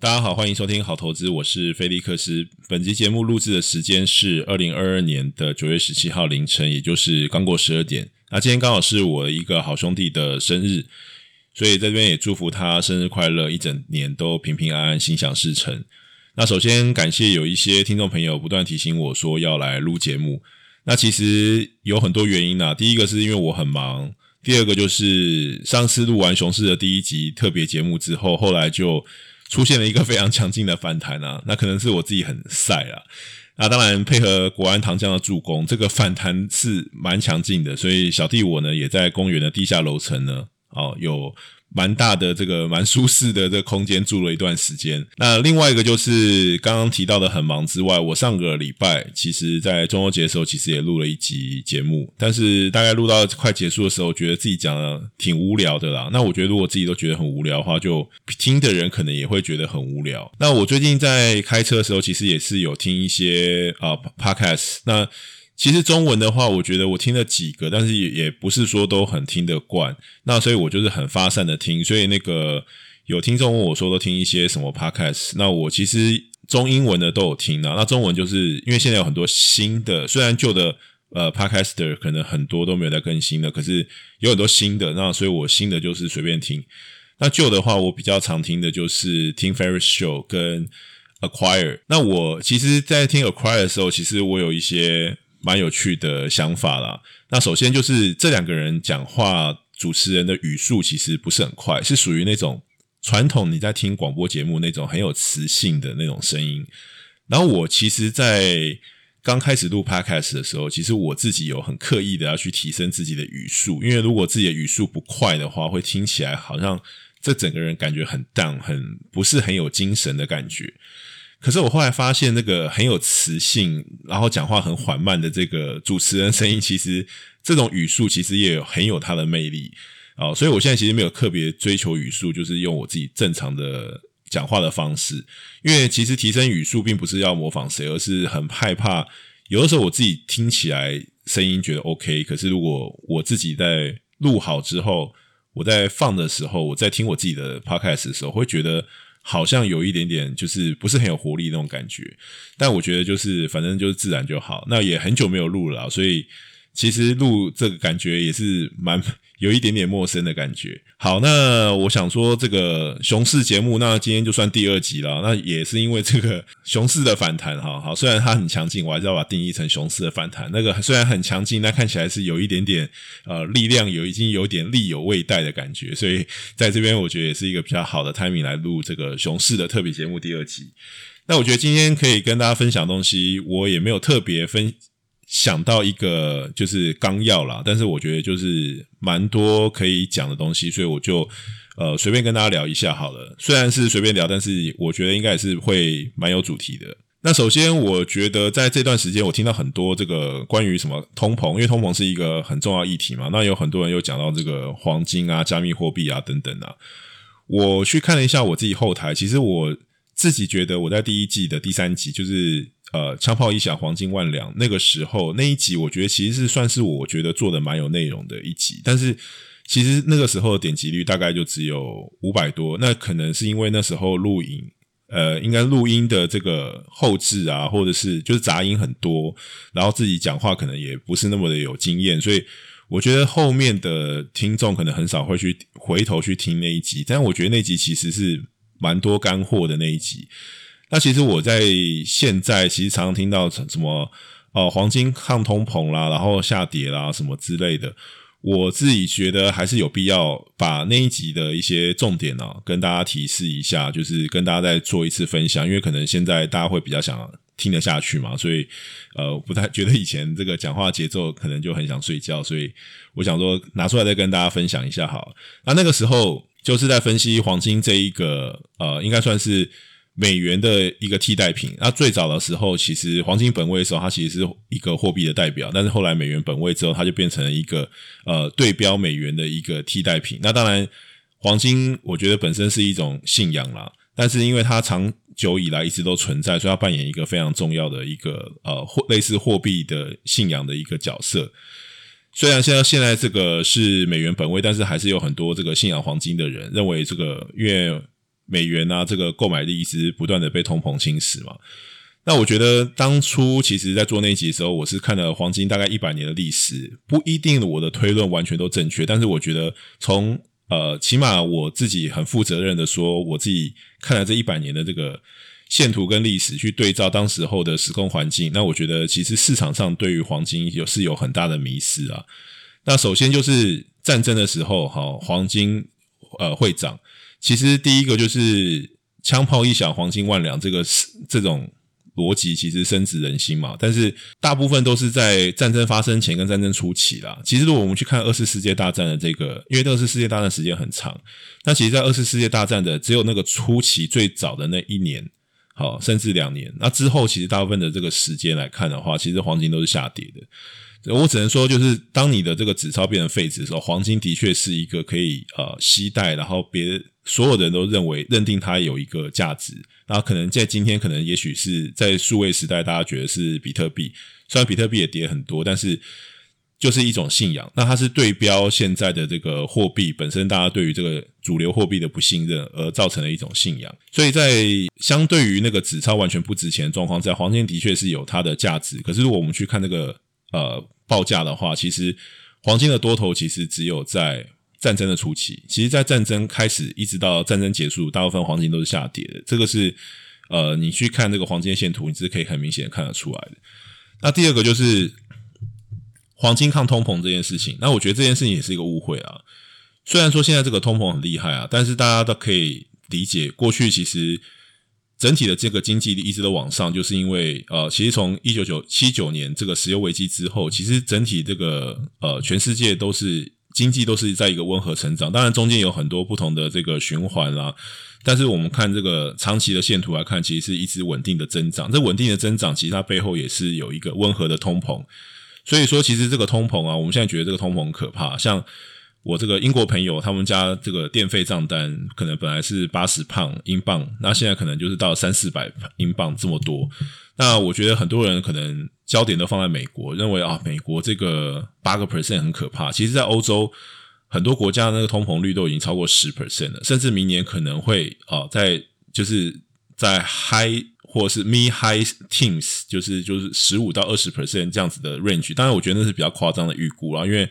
大家好，欢迎收听好投资，我是菲利克斯。本集节目录制的时间是二零二二年的九月十七号凌晨，也就是刚过十二点。那今天刚好是我一个好兄弟的生日，所以在这边也祝福他生日快乐，一整年都平平安安，心想事成。那首先感谢有一些听众朋友不断提醒我说要来录节目。那其实有很多原因呐、啊，第一个是因为我很忙，第二个就是上次录完熊市的第一集特别节目之后，后来就。出现了一个非常强劲的反弹啊，那可能是我自己很晒啊，那当然配合国安糖浆的助攻，这个反弹是蛮强劲的，所以小弟我呢也在公园的地下楼层呢，哦有。蛮大的这个蛮舒适的这个空间住了一段时间。那另外一个就是刚刚提到的很忙之外，我上个礼拜其实在中秋节的时候其实也录了一集节目，但是大概录到快结束的时候，觉得自己讲的挺无聊的啦。那我觉得如果自己都觉得很无聊的话，就听的人可能也会觉得很无聊。那我最近在开车的时候，其实也是有听一些啊、Podcast。那其实中文的话，我觉得我听了几个，但是也也不是说都很听得惯。那所以我就是很发散的听。所以那个有听众问我说，都听一些什么 podcast？那我其实中英文的都有听啊。那中文就是因为现在有很多新的，虽然旧的呃 podcaster 可能很多都没有在更新的，可是有很多新的。那所以我新的就是随便听。那旧的话，我比较常听的就是听 Ferris Show 跟 Acquire。那我其实，在听 Acquire 的时候，其实我有一些。蛮有趣的想法啦。那首先就是这两个人讲话，主持人的语速其实不是很快，是属于那种传统你在听广播节目那种很有磁性的那种声音。然后我其实，在刚开始录 Podcast 的时候，其实我自己有很刻意的要去提升自己的语速，因为如果自己的语速不快的话，会听起来好像这整个人感觉很 down，很不是很有精神的感觉。可是我后来发现，那个很有磁性，然后讲话很缓慢的这个主持人声音，其实这种语速其实也有很有它的魅力啊。所以我现在其实没有特别追求语速，就是用我自己正常的讲话的方式。因为其实提升语速并不是要模仿谁，而是很害怕有的时候我自己听起来声音觉得 OK，可是如果我自己在录好之后，我在放的时候，我在听我自己的 Podcast 的时候，会觉得。好像有一点点，就是不是很有活力那种感觉，但我觉得就是反正就是自然就好。那也很久没有录了，所以其实录这个感觉也是蛮 有一点点陌生的感觉。好，那我想说这个熊市节目，那今天就算第二集了。那也是因为这个熊市的反弹，哈，好，虽然它很强劲，我还是要把它定义成熊市的反弹。那个虽然很强劲，那看起来是有一点点呃力量，有已经有点力有未逮的感觉。所以在这边，我觉得也是一个比较好的 timing 来录这个熊市的特别节目第二集。那我觉得今天可以跟大家分享东西，我也没有特别分。想到一个就是纲要啦，但是我觉得就是蛮多可以讲的东西，所以我就呃随便跟大家聊一下好了。虽然是随便聊，但是我觉得应该也是会蛮有主题的。那首先，我觉得在这段时间，我听到很多这个关于什么通膨，因为通膨是一个很重要议题嘛。那有很多人又讲到这个黄金啊、加密货币啊等等啊。我去看了一下我自己后台，其实我 自己觉得我在第一季的第三集就是。呃，枪炮一响，黄金万两。那个时候那一集，我觉得其实是算是我觉得做的蛮有内容的一集。但是其实那个时候的点击率大概就只有五百多。那可能是因为那时候录影，呃，应该录音的这个后置啊，或者是就是杂音很多，然后自己讲话可能也不是那么的有经验，所以我觉得后面的听众可能很少会去回头去听那一集。但我觉得那集其实是蛮多干货的那一集。那其实我在现在其实常常听到什么、呃，黄金抗通膨啦，然后下跌啦什么之类的。我自己觉得还是有必要把那一集的一些重点呢、跟大家提示一下，就是跟大家再做一次分享，因为可能现在大家会比较想听得下去嘛，所以呃不太觉得以前这个讲话节奏可能就很想睡觉，所以我想说拿出来再跟大家分享一下好。那那个时候就是在分析黄金这一个呃，应该算是。美元的一个替代品。那最早的时候，其实黄金本位的时候，它其实是一个货币的代表。但是后来美元本位之后，它就变成了一个呃对标美元的一个替代品。那当然，黄金我觉得本身是一种信仰啦，但是因为它长久以来一直都存在，所以它扮演一个非常重要的一个呃类似货币的信仰的一个角色。虽然现在现在这个是美元本位，但是还是有很多这个信仰黄金的人认为这个因为。美元啊，这个购买力一直不断的被通膨侵蚀嘛。那我觉得当初其实，在做那集的时候，我是看了黄金大概一百年的历史，不一定我的推论完全都正确，但是我觉得从呃，起码我自己很负责任的说，我自己看了这一百年的这个线图跟历史去对照当时候的时空环境，那我觉得其实市场上对于黄金有是有很大的迷失啊。那首先就是战争的时候，哈，黄金呃会涨。其实第一个就是枪炮一响，黄金万两，这个是这种。逻辑其实深植人心嘛，但是大部分都是在战争发生前跟战争初期啦。其实如果我们去看二次世界大战的这个，因为二次世界大战时间很长，那其实，在二次世界大战的只有那个初期最早的那一年，好，甚至两年，那之后其实大部分的这个时间来看的话，其实黄金都是下跌的。我只能说，就是当你的这个纸钞变成废纸的时候，黄金的确是一个可以呃携带，然后别所有的人都认为认定它有一个价值。然后可能在今天，可能也许是在数位时代，大家觉得是比特币，虽然比特币也跌很多，但是就是一种信仰。那它是对标现在的这个货币本身，大家对于这个主流货币的不信任而造成的一种信仰。所以在相对于那个纸钞完全不值钱的状况下，黄金的确是有它的价值。可是如果我们去看那个。呃，报价的话，其实黄金的多头其实只有在战争的初期。其实，在战争开始一直到战争结束，大部分黄金都是下跌的。这个是呃，你去看这个黄金线图，你是可以很明显的看得出来的。那第二个就是黄金抗通膨这件事情。那我觉得这件事情也是一个误会啊。虽然说现在这个通膨很厉害啊，但是大家都可以理解，过去其实。整体的这个经济一直都往上，就是因为呃，其实从一九九七九年这个石油危机之后，其实整体这个呃，全世界都是经济都是在一个温和成长。当然中间有很多不同的这个循环啦，但是我们看这个长期的线图来看，其实是一直稳定的增长。这稳定的增长，其实它背后也是有一个温和的通膨。所以说，其实这个通膨啊，我们现在觉得这个通膨很可怕，像。我这个英国朋友，他们家这个电费账单可能本来是八十磅英镑，那现在可能就是到三四百英镑这么多。那我觉得很多人可能焦点都放在美国，认为啊，美国这个八个 percent 很可怕。其实，在欧洲很多国家那个通膨率都已经超过十 percent 了，甚至明年可能会啊，在就是在 high 或是 Me High Teams 就是就是十五到二十 percent 这样子的 range。当然，我觉得那是比较夸张的预估啦，因为。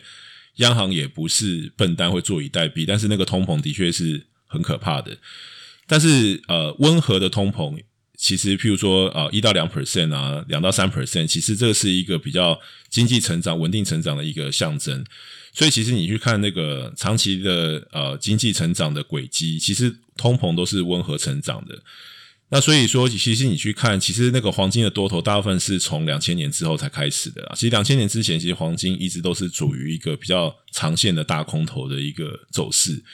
央行也不是笨蛋，会坐以待毙，但是那个通膨的确是很可怕的。但是呃，温和的通膨，其实譬如说呃一到两 percent 啊，两到三 percent，其实这是一个比较经济成长、稳定成长的一个象征。所以其实你去看那个长期的呃经济成长的轨迹，其实通膨都是温和成长的。那所以说，其实你去看，其实那个黄金的多头大部分是从两千年之后才开始的啦。其实两千年之前，其实黄金一直都是处于一个比较长线的大空头的一个走势。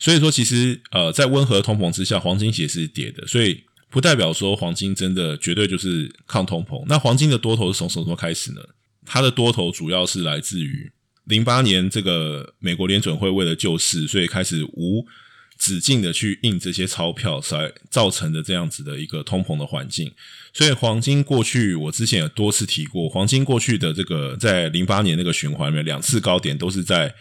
所以说，其实呃，在温和通膨之下，黄金也是跌的。所以不代表说黄金真的绝对就是抗通膨。那黄金的多头是从什么时候开始呢？它的多头主要是来自于零八年这个美国联准会为了救市，所以开始无。使劲的去印这些钞票，才造成的这样子的一个通膨的环境。所以黄金过去，我之前有多次提过，黄金过去的这个在零八年那个循环里面，两次高点都是在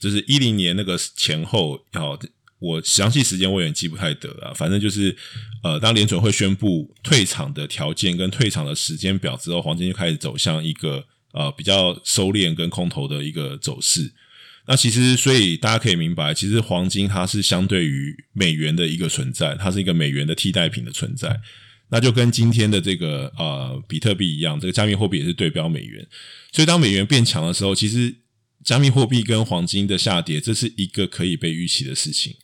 就是一零年那个前后。好，我详细时间我也记不太得了，反正就是呃，当联准会宣布退场的条件跟退场的时间表之后，黄金就开始走向一个呃比较收敛跟空头的一个走势。那其实，所以大家可以明白，其实黄金它是相对于美元的一个存在，它是一个美元的替代品的存在。那就跟今天的这个呃比特币一样，这个加密货币也是对标美元。所以当美元变强的时候，其实加密货币跟黄金的下跌，这是一个可以被预期的事情。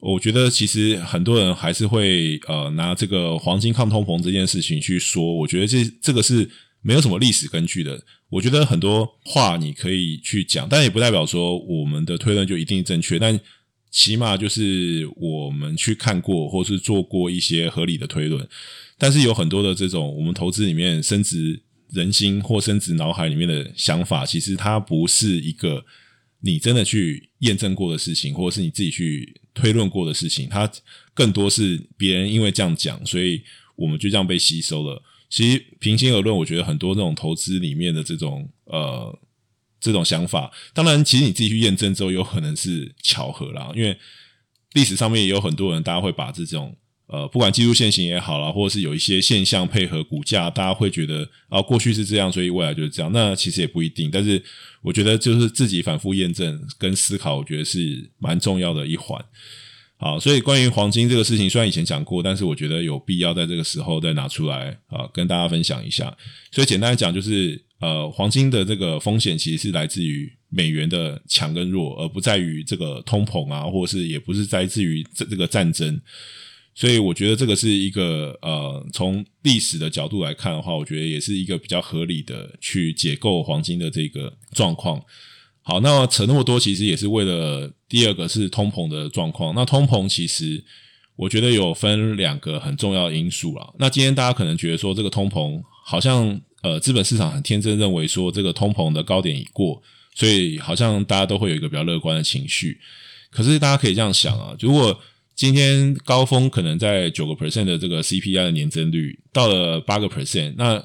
我觉得其实很多人还是会呃拿这个黄金抗通膨这件事情去说，我觉得这这个是。没有什么历史根据的，我觉得很多话你可以去讲，但也不代表说我们的推论就一定正确。但起码就是我们去看过或是做过一些合理的推论。但是有很多的这种我们投资里面升值人心或升值脑海里面的想法，其实它不是一个你真的去验证过的事情，或者是你自己去推论过的事情。它更多是别人因为这样讲，所以我们就这样被吸收了。其实平心而论，我觉得很多这种投资里面的这种呃这种想法，当然，其实你自己去验证之后，有可能是巧合啦。因为历史上面也有很多人，大家会把这种呃，不管技术线型也好啦，或者是有一些现象配合股价，大家会觉得啊，过去是这样，所以未来就是这样。那其实也不一定。但是我觉得就是自己反复验证跟思考，我觉得是蛮重要的一环。好，所以关于黄金这个事情，虽然以前讲过，但是我觉得有必要在这个时候再拿出来啊，跟大家分享一下。所以简单来讲，就是呃，黄金的这个风险其实是来自于美元的强跟弱，而不在于这个通膨啊，或者是也不是来自于这这个战争。所以我觉得这个是一个呃，从历史的角度来看的话，我觉得也是一个比较合理的去解构黄金的这个状况。好，那扯那么多，其实也是为了第二个是通膨的状况。那通膨其实我觉得有分两个很重要因素啊。那今天大家可能觉得说这个通膨好像呃，资本市场很天真认为说这个通膨的高点已过，所以好像大家都会有一个比较乐观的情绪。可是大家可以这样想啊，如果今天高峰可能在九个 percent 的这个 CPI 的年增率到了八个 percent，那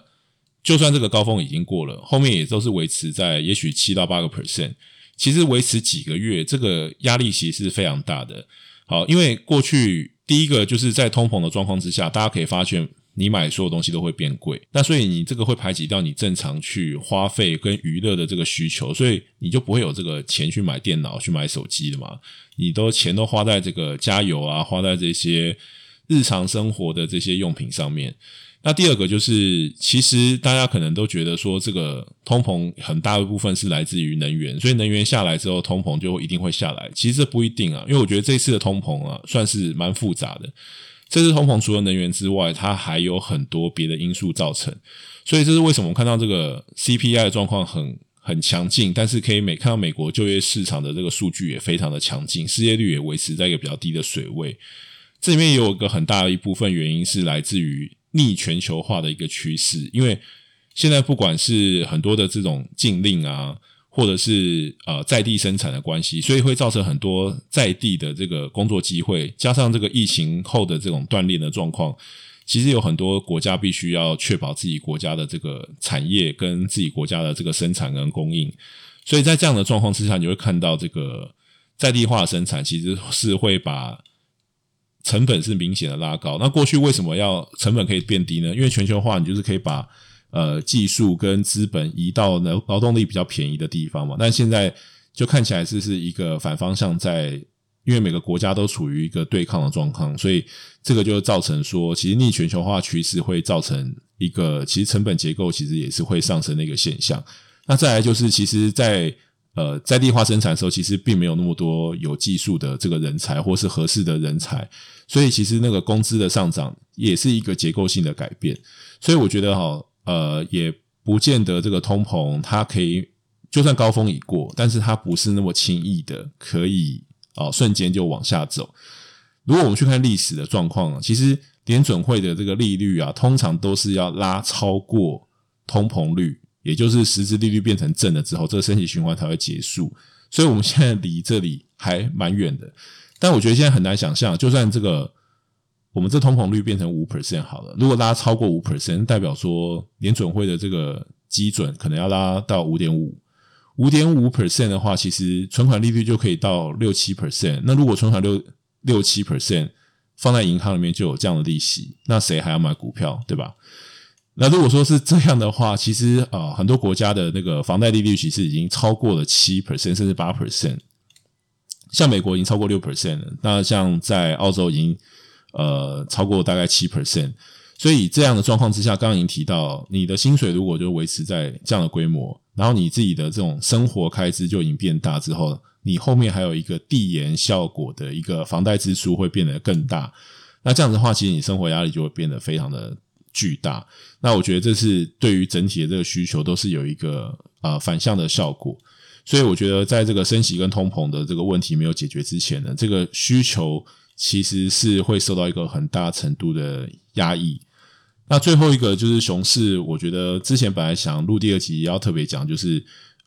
就算这个高峰已经过了，后面也都是维持在也许七到八个 percent。其实维持几个月，这个压力其实是非常大的。好，因为过去第一个就是在通膨的状况之下，大家可以发现。你买所有东西都会变贵，那所以你这个会排挤掉你正常去花费跟娱乐的这个需求，所以你就不会有这个钱去买电脑、去买手机的嘛？你都钱都花在这个加油啊，花在这些日常生活的这些用品上面。那第二个就是，其实大家可能都觉得说，这个通膨很大一部分是来自于能源，所以能源下来之后，通膨就一定会下来。其实这不一定啊，因为我觉得这次的通膨啊，算是蛮复杂的。这次通膨除了能源之外，它还有很多别的因素造成，所以这是为什么我们看到这个 CPI 的状况很很强劲，但是可以美看到美国就业市场的这个数据也非常的强劲，失业率也维持在一个比较低的水位。这里面也有一个很大的一部分原因是来自于逆全球化的一个趋势，因为现在不管是很多的这种禁令啊。或者是呃在地生产的关系，所以会造成很多在地的这个工作机会，加上这个疫情后的这种断链的状况，其实有很多国家必须要确保自己国家的这个产业跟自己国家的这个生产跟供应，所以在这样的状况之下，你会看到这个在地化生产其实是会把成本是明显的拉高。那过去为什么要成本可以变低呢？因为全球化，你就是可以把呃，技术跟资本移到劳劳动力比较便宜的地方嘛，但现在就看起来是是一个反方向在，因为每个国家都处于一个对抗的状况，所以这个就造成说，其实逆全球化趋势会造成一个，其实成本结构其实也是会上升的一个现象。那再来就是，其实，在呃在地化生产的时候，其实并没有那么多有技术的这个人才或是合适的人才，所以其实那个工资的上涨也是一个结构性的改变。所以我觉得哈。呃，也不见得这个通膨它可以，就算高峰已过，但是它不是那么轻易的可以哦、呃，瞬间就往下走。如果我们去看历史的状况，其实联准会的这个利率啊，通常都是要拉超过通膨率，也就是实质利率变成正了之后，这个升息循环才会结束。所以我们现在离这里还蛮远的，但我觉得现在很难想象，就算这个。我们这通膨率变成五 percent 好了，如果拉超过五 percent，代表说联准会的这个基准可能要拉到五点五，五点五 percent 的话，其实存款利率就可以到六七 percent。那如果存款六六七 percent 放在银行里面就有这样的利息，那谁还要买股票，对吧？那如果说是这样的话，其实啊、呃，很多国家的那个房贷利率其实已经超过了七 percent 甚至八 percent，像美国已经超过六 percent 了，那像在澳洲已经。呃，超过大概七 percent，所以这样的状况之下，刚刚已经提到，你的薪水如果就维持在这样的规模，然后你自己的这种生活开支就已经变大之后，你后面还有一个递延效果的一个房贷支出会变得更大，那这样的话，其实你生活压力就会变得非常的巨大。那我觉得这是对于整体的这个需求都是有一个呃反向的效果，所以我觉得在这个升息跟通膨的这个问题没有解决之前呢，这个需求。其实是会受到一个很大程度的压抑。那最后一个就是熊市，我觉得之前本来想录第二集也要特别讲，就是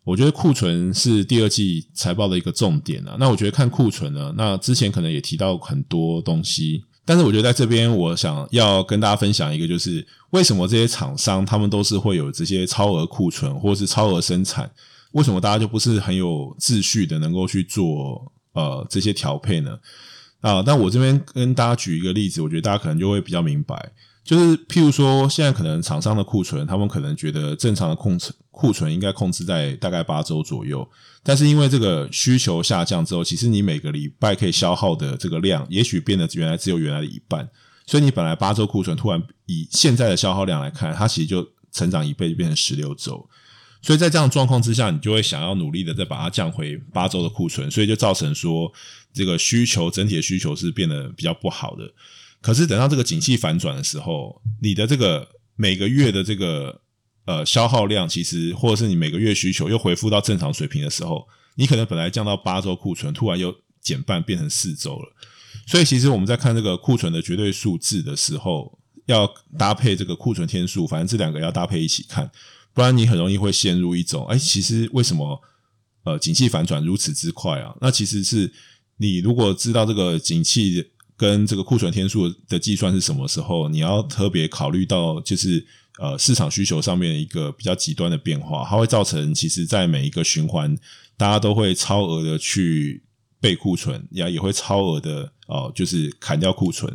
我觉得库存是第二季财报的一个重点啊。那我觉得看库存呢，那之前可能也提到很多东西，但是我觉得在这边我想要跟大家分享一个，就是为什么这些厂商他们都是会有这些超额库存或是超额生产，为什么大家就不是很有秩序的能够去做呃这些调配呢？啊。但我这边跟大家举一个例子，我觉得大家可能就会比较明白，就是譬如说，现在可能厂商的库存，他们可能觉得正常的控制库存应该控制在大概八周左右，但是因为这个需求下降之后，其实你每个礼拜可以消耗的这个量，也许变得原来只有原来的一半，所以你本来八周库存，突然以现在的消耗量来看，它其实就成长一倍，就变成十六周。所以在这样的状况之下，你就会想要努力的再把它降回八周的库存，所以就造成说这个需求整体的需求是变得比较不好的。可是等到这个景气反转的时候，你的这个每个月的这个呃消耗量，其实或者是你每个月需求又恢复到正常水平的时候，你可能本来降到八周库存，突然又减半变成四周了。所以其实我们在看这个库存的绝对数字的时候，要搭配这个库存天数，反正这两个要搭配一起看。不然你很容易会陷入一种，哎，其实为什么呃景气反转如此之快啊？那其实是你如果知道这个景气跟这个库存天数的计算是什么时候，你要特别考虑到就是呃市场需求上面一个比较极端的变化，它会造成其实在每一个循环，大家都会超额的去备库存，也也会超额的哦，就是砍掉库存。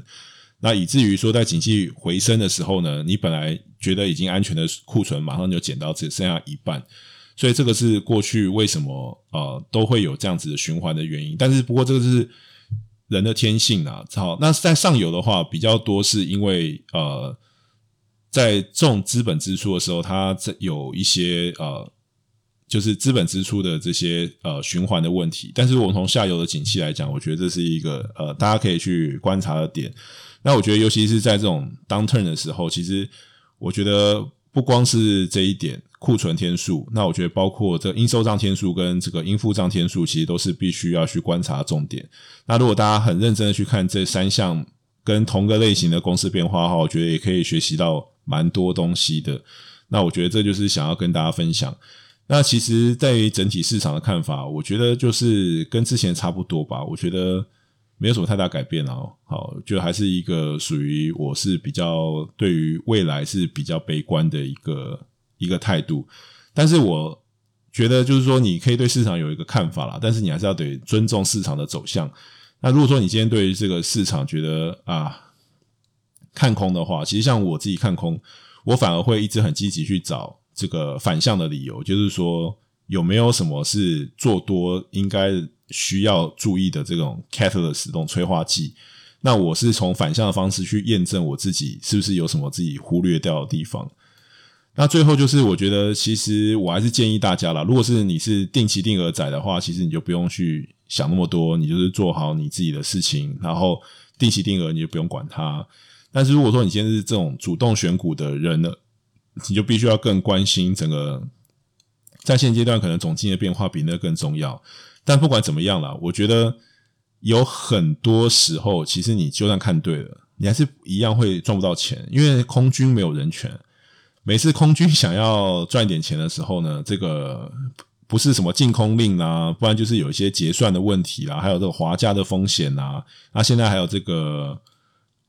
那以至于说，在景气回升的时候呢，你本来觉得已经安全的库存，马上就减到只剩下一半，所以这个是过去为什么呃都会有这样子的循环的原因。但是不过这个是人的天性啊。好，那在上游的话比较多，是因为呃在这种资本支出的时候，它这有一些呃就是资本支出的这些呃循环的问题。但是我们从下游的景气来讲，我觉得这是一个呃大家可以去观察的点。那我觉得，尤其是在这种 downturn 的时候，其实我觉得不光是这一点库存天数，那我觉得包括这应收账天数跟这个应付账天数，其实都是必须要去观察重点。那如果大家很认真的去看这三项跟同个类型的公司变化的话，我觉得也可以学习到蛮多东西的。那我觉得这就是想要跟大家分享。那其实在于整体市场的看法，我觉得就是跟之前差不多吧。我觉得。没有什么太大改变哦，好，就还是一个属于我是比较对于未来是比较悲观的一个一个态度，但是我觉得就是说你可以对市场有一个看法啦，但是你还是要得尊重市场的走向。那如果说你今天对于这个市场觉得啊看空的话，其实像我自己看空，我反而会一直很积极去找这个反向的理由，就是说有没有什么是做多应该。需要注意的这种 catalyst 这种催化剂，那我是从反向的方式去验证我自己是不是有什么自己忽略掉的地方。那最后就是，我觉得其实我还是建议大家啦，如果是你是定期定额仔的话，其实你就不用去想那么多，你就是做好你自己的事情，然后定期定额你就不用管它。但是如果说你现在是这种主动选股的人呢，你就必须要更关心整个在现阶段可能总经的变化比那更重要。但不管怎么样啦，我觉得有很多时候，其实你就算看对了，你还是一样会赚不到钱，因为空军没有人权。每次空军想要赚点钱的时候呢，这个不是什么禁空令啊，不然就是有一些结算的问题啦，还有这个滑价的风险啊。那现在还有这个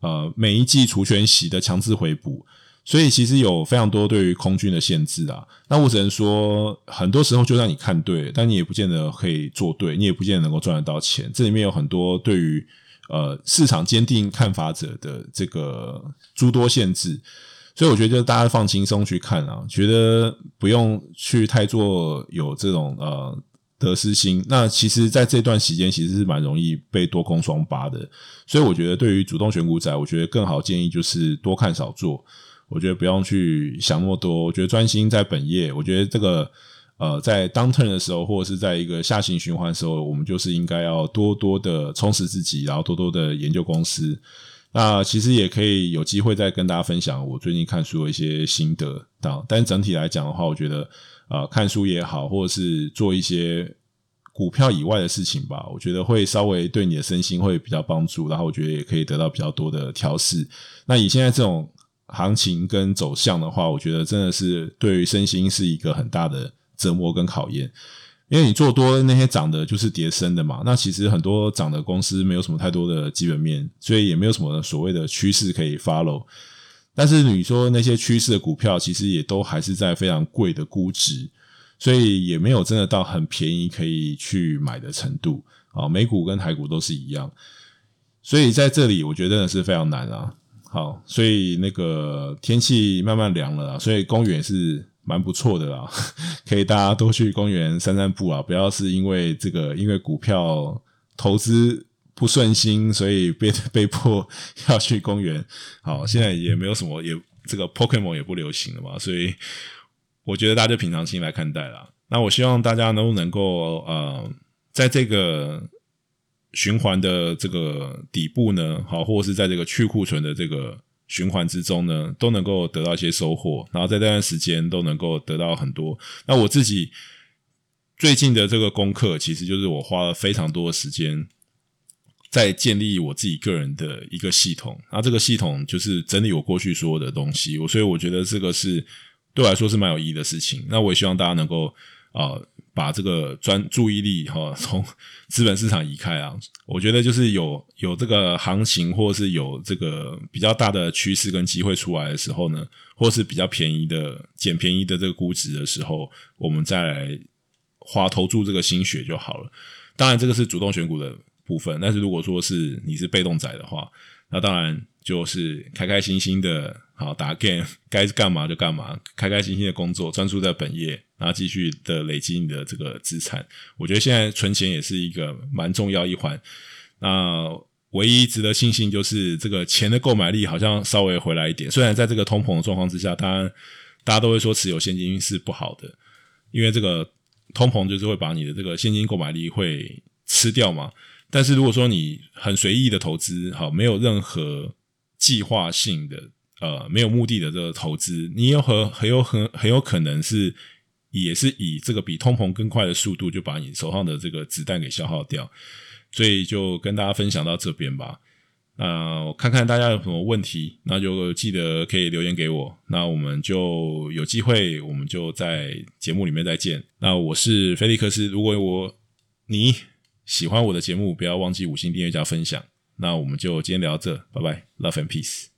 呃，每一季除权息的强制回补。所以其实有非常多对于空军的限制啊，那我只能说，很多时候就算你看对，但你也不见得可以做对，你也不见得能够赚得到钱。这里面有很多对于呃市场坚定看法者的这个诸多限制，所以我觉得就大家放轻松去看啊，觉得不用去太做有这种呃得失心。那其实在这段时间其实是蛮容易被多空双八的，所以我觉得对于主动选股仔，我觉得更好建议就是多看少做。我觉得不用去想那么多，我觉得专心在本业。我觉得这个呃，在 downturn 的时候，或者是在一个下行循环的时候，我们就是应该要多多的充实自己，然后多多的研究公司。那其实也可以有机会再跟大家分享我最近看书的一些心得。但整体来讲的话，我觉得呃，看书也好，或者是做一些股票以外的事情吧，我觉得会稍微对你的身心会比较帮助。然后我觉得也可以得到比较多的调试。那以现在这种。行情跟走向的话，我觉得真的是对于身心是一个很大的折磨跟考验，因为你做多那些涨的，就是跌深的嘛。那其实很多涨的公司没有什么太多的基本面，所以也没有什么所谓的趋势可以 follow。但是你说那些趋势的股票，其实也都还是在非常贵的估值，所以也没有真的到很便宜可以去买的程度啊。美股跟台股都是一样。所以在这里我觉得真的是非常难啊。好，所以那个天气慢慢凉了，所以公园是蛮不错的啦，可以大家多去公园散散步啊，不要是因为这个因为股票投资不顺心，所以被 被迫要去公园。好，现在也没有什么，也这个 Pokemon 也不流行了嘛，所以我觉得大家就平常心来看待啦。那我希望大家都能够呃，在这个。循环的这个底部呢，好，或者是在这个去库存的这个循环之中呢，都能够得到一些收获，然后在这段时间都能够得到很多。那我自己最近的这个功课，其实就是我花了非常多的时间在建立我自己个人的一个系统。那这个系统就是整理我过去所有的东西，我所以我觉得这个是对我来说是蛮有意义的事情。那我也希望大家能够啊。把这个专注意力哈从资本市场移开啊，我觉得就是有有这个行情，或是有这个比较大的趋势跟机会出来的时候呢，或是比较便宜的捡便宜的这个估值的时候，我们再来花投注这个心血就好了。当然，这个是主动选股的部分，但是如果说是你是被动仔的话，那当然就是开开心心的。好，打 game 该干嘛就干嘛，开开心心的工作，专注在本业，然后继续的累积你的这个资产。我觉得现在存钱也是一个蛮重要一环。那唯一值得庆幸就是这个钱的购买力好像稍微回来一点。虽然在这个通膨的状况之下，当然大家都会说持有现金是不好的，因为这个通膨就是会把你的这个现金购买力会吃掉嘛。但是如果说你很随意的投资，好，没有任何计划性的。呃，没有目的的这个投资，你有很很有很很有可能是，也是以这个比通膨更快的速度，就把你手上的这个子弹给消耗掉。所以就跟大家分享到这边吧。那，我看看大家有什么问题，那就记得可以留言给我。那我们就有机会，我们就在节目里面再见。那我是菲利克斯，如果我你喜欢我的节目，不要忘记五星订阅加分享。那我们就今天聊到这，拜拜，Love and Peace。